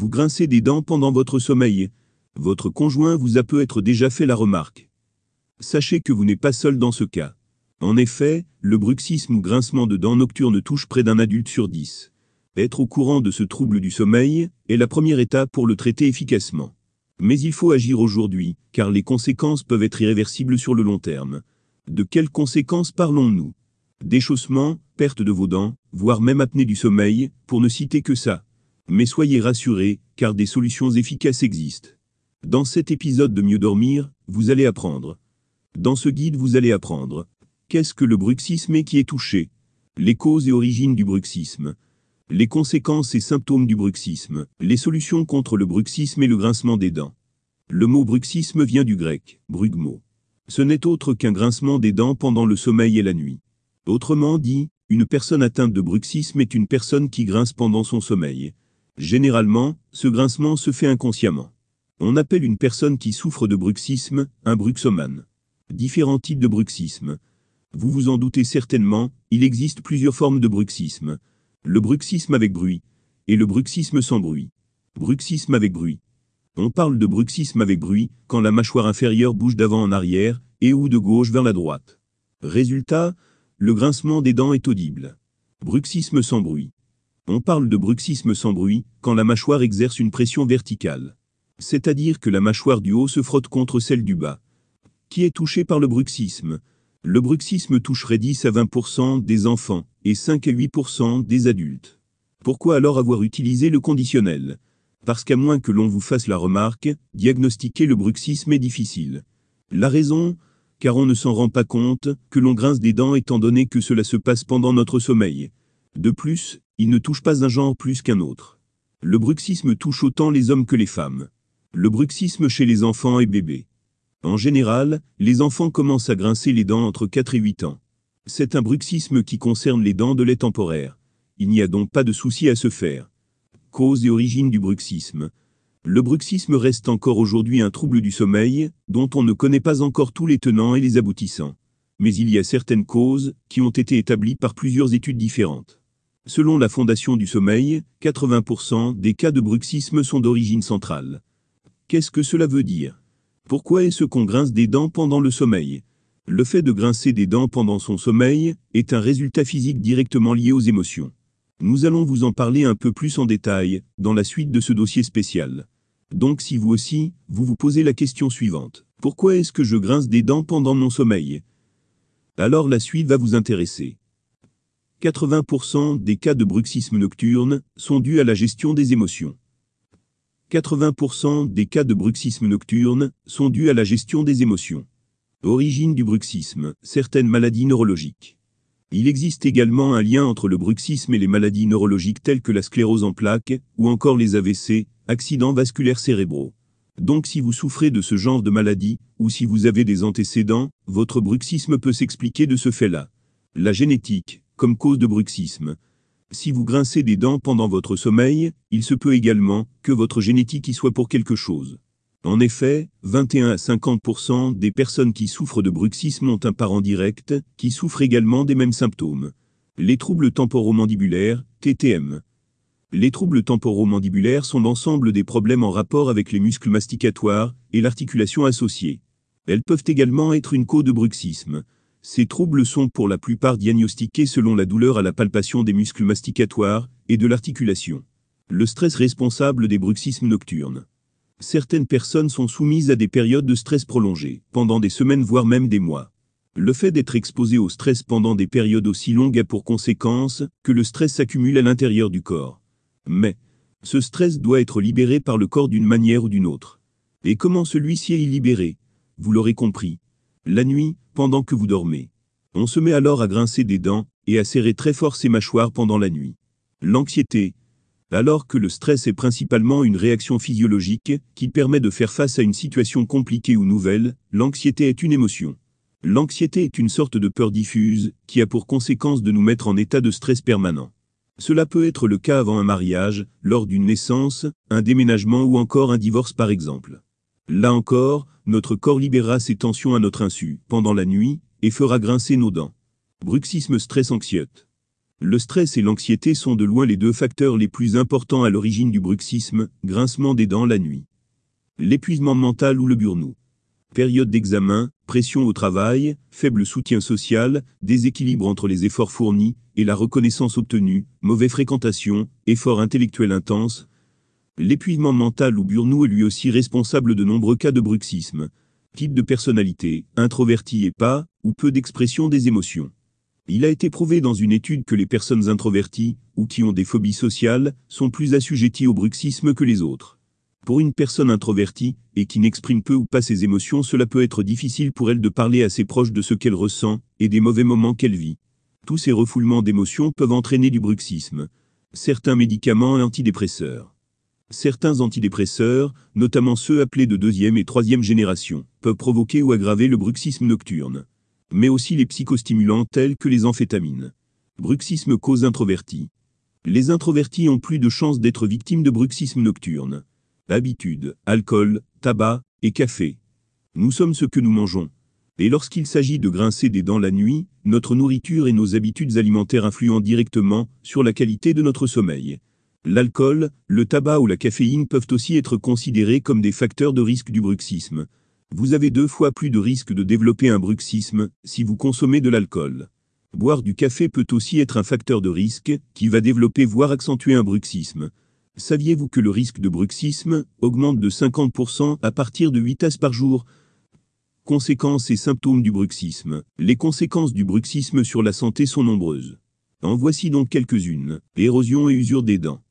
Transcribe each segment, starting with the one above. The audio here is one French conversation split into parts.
Vous grincez des dents pendant votre sommeil. Votre conjoint vous a peut-être déjà fait la remarque. Sachez que vous n'êtes pas seul dans ce cas. En effet, le bruxisme ou grincement de dents nocturne touche près d'un adulte sur dix. Être au courant de ce trouble du sommeil est la première étape pour le traiter efficacement. Mais il faut agir aujourd'hui, car les conséquences peuvent être irréversibles sur le long terme. De quelles conséquences parlons-nous? Déchaussement, perte de vos dents, voire même apnée du sommeil, pour ne citer que ça. Mais soyez rassurés, car des solutions efficaces existent. Dans cet épisode de Mieux dormir, vous allez apprendre. Dans ce guide, vous allez apprendre. Qu'est-ce que le bruxisme et qui est touché? Les causes et origines du bruxisme. Les conséquences et symptômes du bruxisme. Les solutions contre le bruxisme et le grincement des dents. Le mot bruxisme vient du grec, brugmo. Ce n'est autre qu'un grincement des dents pendant le sommeil et la nuit. Autrement dit, une personne atteinte de bruxisme est une personne qui grince pendant son sommeil. Généralement, ce grincement se fait inconsciemment. On appelle une personne qui souffre de bruxisme un bruxomane. Différents types de bruxisme. Vous vous en doutez certainement, il existe plusieurs formes de bruxisme. Le bruxisme avec bruit et le bruxisme sans bruit. Bruxisme avec bruit. On parle de bruxisme avec bruit quand la mâchoire inférieure bouge d'avant en arrière et ou de gauche vers la droite. Résultat, le grincement des dents est audible. Bruxisme sans bruit. On parle de bruxisme sans bruit quand la mâchoire exerce une pression verticale c'est-à-dire que la mâchoire du haut se frotte contre celle du bas. Qui est touché par le bruxisme? Le bruxisme toucherait 10 à 20% des enfants et 5 à 8% des adultes. Pourquoi alors avoir utilisé le conditionnel? Parce qu'à moins que l'on vous fasse la remarque, diagnostiquer le bruxisme est difficile. La raison? Car on ne s'en rend pas compte que l'on grince des dents étant donné que cela se passe pendant notre sommeil. De plus, il ne touche pas un genre plus qu'un autre. Le bruxisme touche autant les hommes que les femmes. Le bruxisme chez les enfants et bébés. En général, les enfants commencent à grincer les dents entre 4 et 8 ans. C'est un bruxisme qui concerne les dents de lait temporaire. Il n'y a donc pas de souci à se faire. Cause et origine du bruxisme. Le bruxisme reste encore aujourd'hui un trouble du sommeil, dont on ne connaît pas encore tous les tenants et les aboutissants. Mais il y a certaines causes, qui ont été établies par plusieurs études différentes. Selon la Fondation du sommeil, 80% des cas de bruxisme sont d'origine centrale. Qu'est-ce que cela veut dire? Pourquoi est-ce qu'on grince des dents pendant le sommeil? Le fait de grincer des dents pendant son sommeil est un résultat physique directement lié aux émotions. Nous allons vous en parler un peu plus en détail dans la suite de ce dossier spécial. Donc si vous aussi, vous vous posez la question suivante. Pourquoi est-ce que je grince des dents pendant mon sommeil? Alors la suite va vous intéresser. 80% des cas de bruxisme nocturne sont dus à la gestion des émotions. 80% des cas de bruxisme nocturne sont dus à la gestion des émotions. Origine du bruxisme, certaines maladies neurologiques. Il existe également un lien entre le bruxisme et les maladies neurologiques telles que la sclérose en plaques, ou encore les AVC, accidents vasculaires cérébraux. Donc si vous souffrez de ce genre de maladie, ou si vous avez des antécédents, votre bruxisme peut s'expliquer de ce fait-là. La génétique, cause de bruxisme, si vous grincez des dents pendant votre sommeil, il se peut également que votre génétique y soit pour quelque chose. En effet, 21 à 50% des personnes qui souffrent de bruxisme ont un parent direct qui souffre également des mêmes symptômes. Les troubles temporomandibulaires, TTM. Les troubles temporomandibulaires sont l'ensemble des problèmes en rapport avec les muscles masticatoires et l'articulation associée. Elles peuvent également être une cause de bruxisme. Ces troubles sont pour la plupart diagnostiqués selon la douleur à la palpation des muscles masticatoires et de l'articulation. Le stress responsable des bruxismes nocturnes. Certaines personnes sont soumises à des périodes de stress prolongées, pendant des semaines voire même des mois. Le fait d'être exposé au stress pendant des périodes aussi longues a pour conséquence que le stress s'accumule à l'intérieur du corps. Mais, ce stress doit être libéré par le corps d'une manière ou d'une autre. Et comment celui-ci est libéré? Vous l'aurez compris. La nuit, pendant que vous dormez. On se met alors à grincer des dents et à serrer très fort ses mâchoires pendant la nuit. L'anxiété. Alors que le stress est principalement une réaction physiologique qui permet de faire face à une situation compliquée ou nouvelle, l'anxiété est une émotion. L'anxiété est une sorte de peur diffuse qui a pour conséquence de nous mettre en état de stress permanent. Cela peut être le cas avant un mariage, lors d'une naissance, un déménagement ou encore un divorce par exemple. Là encore, notre corps libérera ses tensions à notre insu, pendant la nuit, et fera grincer nos dents. Bruxisme stress anxiote. Le stress et l'anxiété sont de loin les deux facteurs les plus importants à l'origine du bruxisme, grincement des dents la nuit. L'épuisement mental ou le burn-out. Période d'examen, pression au travail, faible soutien social, déséquilibre entre les efforts fournis et la reconnaissance obtenue, mauvaise fréquentation, effort intellectuel intense. L'épuisement mental ou burn-out est lui aussi responsable de nombreux cas de bruxisme. Type de personnalité, introverti et pas, ou peu d'expression des émotions. Il a été prouvé dans une étude que les personnes introverties, ou qui ont des phobies sociales, sont plus assujetties au bruxisme que les autres. Pour une personne introvertie, et qui n'exprime peu ou pas ses émotions, cela peut être difficile pour elle de parler à ses proches de ce qu'elle ressent, et des mauvais moments qu'elle vit. Tous ces refoulements d'émotions peuvent entraîner du bruxisme. Certains médicaments antidépresseurs. Certains antidépresseurs, notamment ceux appelés de deuxième et troisième génération, peuvent provoquer ou aggraver le bruxisme nocturne mais aussi les psychostimulants tels que les amphétamines. Bruxisme cause introverti. Les introvertis ont plus de chances d'être victimes de bruxisme nocturne. Habitude, alcool, tabac et café. Nous sommes ce que nous mangeons. Et lorsqu'il s'agit de grincer des dents la nuit, notre nourriture et nos habitudes alimentaires influent directement sur la qualité de notre sommeil. L'alcool, le tabac ou la caféine peuvent aussi être considérés comme des facteurs de risque du bruxisme, vous avez deux fois plus de risque de développer un bruxisme si vous consommez de l'alcool. Boire du café peut aussi être un facteur de risque qui va développer voire accentuer un bruxisme. Saviez-vous que le risque de bruxisme augmente de 50% à partir de 8 tasses par jour? Conséquences et symptômes du bruxisme. Les conséquences du bruxisme sur la santé sont nombreuses. En voici donc quelques-unes. Érosion et usure des dents.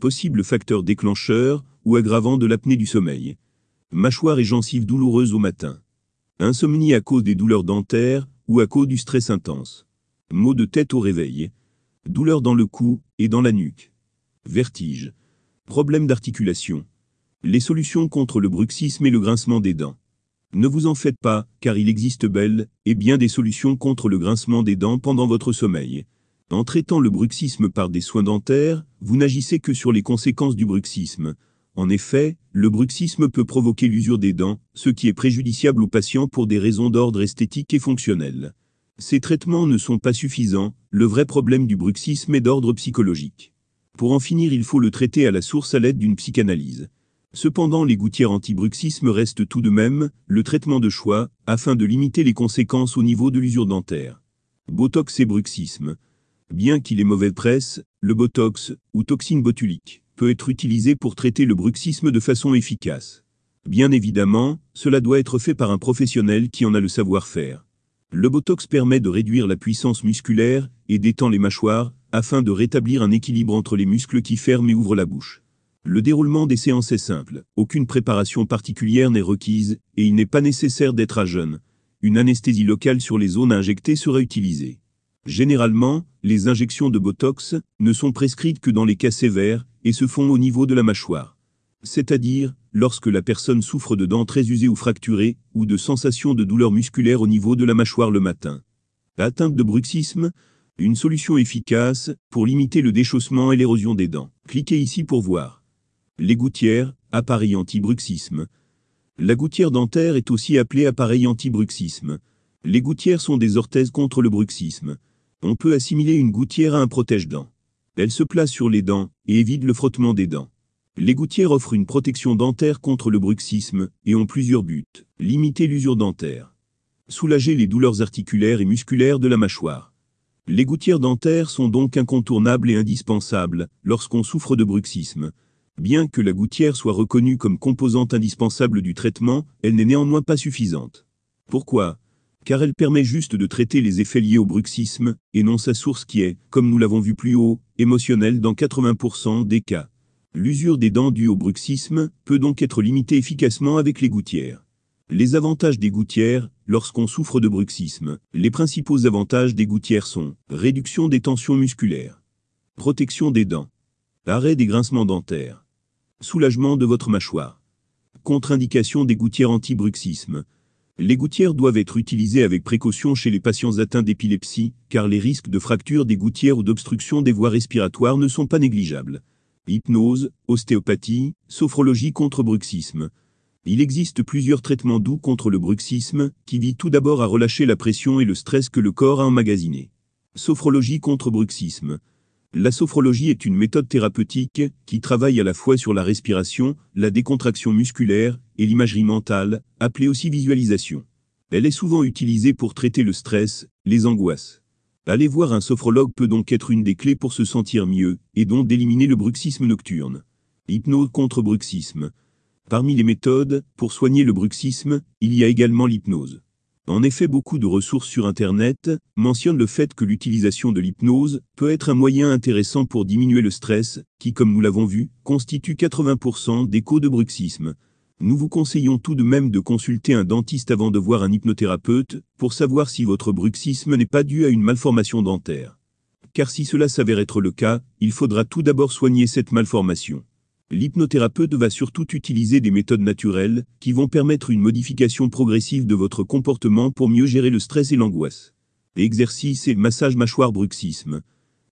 Possible facteur déclencheur ou aggravant de l'apnée du sommeil. Mâchoire et gencives douloureuses au matin. Insomnie à cause des douleurs dentaires ou à cause du stress intense. Maux de tête au réveil. Douleurs dans le cou et dans la nuque. Vertige. Problème d'articulation. Les solutions contre le bruxisme et le grincement des dents. Ne vous en faites pas, car il existe belle et bien des solutions contre le grincement des dents pendant votre sommeil. En traitant le bruxisme par des soins dentaires, vous n'agissez que sur les conséquences du bruxisme, en effet, le bruxisme peut provoquer l'usure des dents, ce qui est préjudiciable aux patients pour des raisons d'ordre esthétique et fonctionnel. Ces traitements ne sont pas suffisants, le vrai problème du bruxisme est d'ordre psychologique. Pour en finir, il faut le traiter à la source à l'aide d'une psychanalyse. Cependant, les gouttières anti-bruxisme restent tout de même le traitement de choix, afin de limiter les conséquences au niveau de l'usure dentaire. Botox et bruxisme. Bien qu'il ait mauvaise presse, le botox, ou toxine botulique, peut être utilisé pour traiter le bruxisme de façon efficace. Bien évidemment, cela doit être fait par un professionnel qui en a le savoir-faire. Le Botox permet de réduire la puissance musculaire et d'étend les mâchoires, afin de rétablir un équilibre entre les muscles qui ferment et ouvrent la bouche. Le déroulement des séances est simple, aucune préparation particulière n'est requise, et il n'est pas nécessaire d'être à jeûne. Une anesthésie locale sur les zones injectées sera utilisée. Généralement, les injections de Botox ne sont prescrites que dans les cas sévères, et se font au niveau de la mâchoire. C'est-à-dire, lorsque la personne souffre de dents très usées ou fracturées, ou de sensations de douleur musculaire au niveau de la mâchoire le matin. Atteinte de bruxisme, une solution efficace pour limiter le déchaussement et l'érosion des dents. Cliquez ici pour voir. Les gouttières, appareil anti-bruxisme. La gouttière dentaire est aussi appelée appareil anti-bruxisme. Les gouttières sont des orthèses contre le bruxisme. On peut assimiler une gouttière à un protège-dents. Elle se place sur les dents et évite le frottement des dents. Les gouttières offrent une protection dentaire contre le bruxisme et ont plusieurs buts. Limiter l'usure dentaire. Soulager les douleurs articulaires et musculaires de la mâchoire. Les gouttières dentaires sont donc incontournables et indispensables lorsqu'on souffre de bruxisme. Bien que la gouttière soit reconnue comme composante indispensable du traitement, elle n'est néanmoins pas suffisante. Pourquoi? Car elle permet juste de traiter les effets liés au bruxisme, et non sa source qui est, comme nous l'avons vu plus haut, émotionnelle dans 80% des cas. L'usure des dents due au bruxisme peut donc être limitée efficacement avec les gouttières. Les avantages des gouttières, lorsqu'on souffre de bruxisme. Les principaux avantages des gouttières sont réduction des tensions musculaires, protection des dents, arrêt des grincements dentaires, soulagement de votre mâchoire, contre-indication des gouttières anti-bruxisme, les gouttières doivent être utilisées avec précaution chez les patients atteints d'épilepsie, car les risques de fracture des gouttières ou d'obstruction des voies respiratoires ne sont pas négligeables. Hypnose, ostéopathie, sophrologie contre bruxisme. Il existe plusieurs traitements doux contre le bruxisme, qui visent tout d'abord à relâcher la pression et le stress que le corps a emmagasiné. Sophrologie contre bruxisme. La sophrologie est une méthode thérapeutique qui travaille à la fois sur la respiration, la décontraction musculaire et l'imagerie mentale, appelée aussi visualisation. Elle est souvent utilisée pour traiter le stress, les angoisses. Aller voir un sophrologue peut donc être une des clés pour se sentir mieux et donc d'éliminer le bruxisme nocturne. Hypnose contre bruxisme. Parmi les méthodes pour soigner le bruxisme, il y a également l'hypnose. En effet, beaucoup de ressources sur Internet mentionnent le fait que l'utilisation de l'hypnose peut être un moyen intéressant pour diminuer le stress, qui, comme nous l'avons vu, constitue 80% des causes de bruxisme. Nous vous conseillons tout de même de consulter un dentiste avant de voir un hypnothérapeute, pour savoir si votre bruxisme n'est pas dû à une malformation dentaire. Car si cela s'avère être le cas, il faudra tout d'abord soigner cette malformation. L'hypnothérapeute va surtout utiliser des méthodes naturelles qui vont permettre une modification progressive de votre comportement pour mieux gérer le stress et l'angoisse. Exercice et massage mâchoire bruxisme.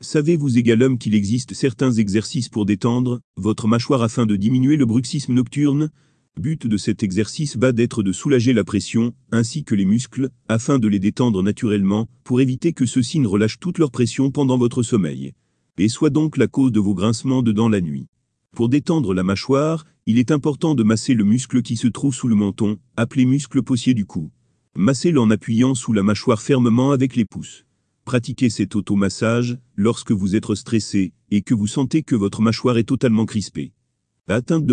Savez-vous également qu'il existe certains exercices pour détendre votre mâchoire afin de diminuer le bruxisme nocturne? But de cet exercice va d'être de soulager la pression, ainsi que les muscles, afin de les détendre naturellement, pour éviter que ceux-ci ne relâchent toute leur pression pendant votre sommeil. Et soit donc la cause de vos grincements de dents la nuit. Pour détendre la mâchoire, il est important de masser le muscle qui se trouve sous le menton, appelé muscle possier du cou. Massez-le en appuyant sous la mâchoire fermement avec les pouces. Pratiquez cet automassage lorsque vous êtes stressé et que vous sentez que votre mâchoire est totalement crispée. Atteinte de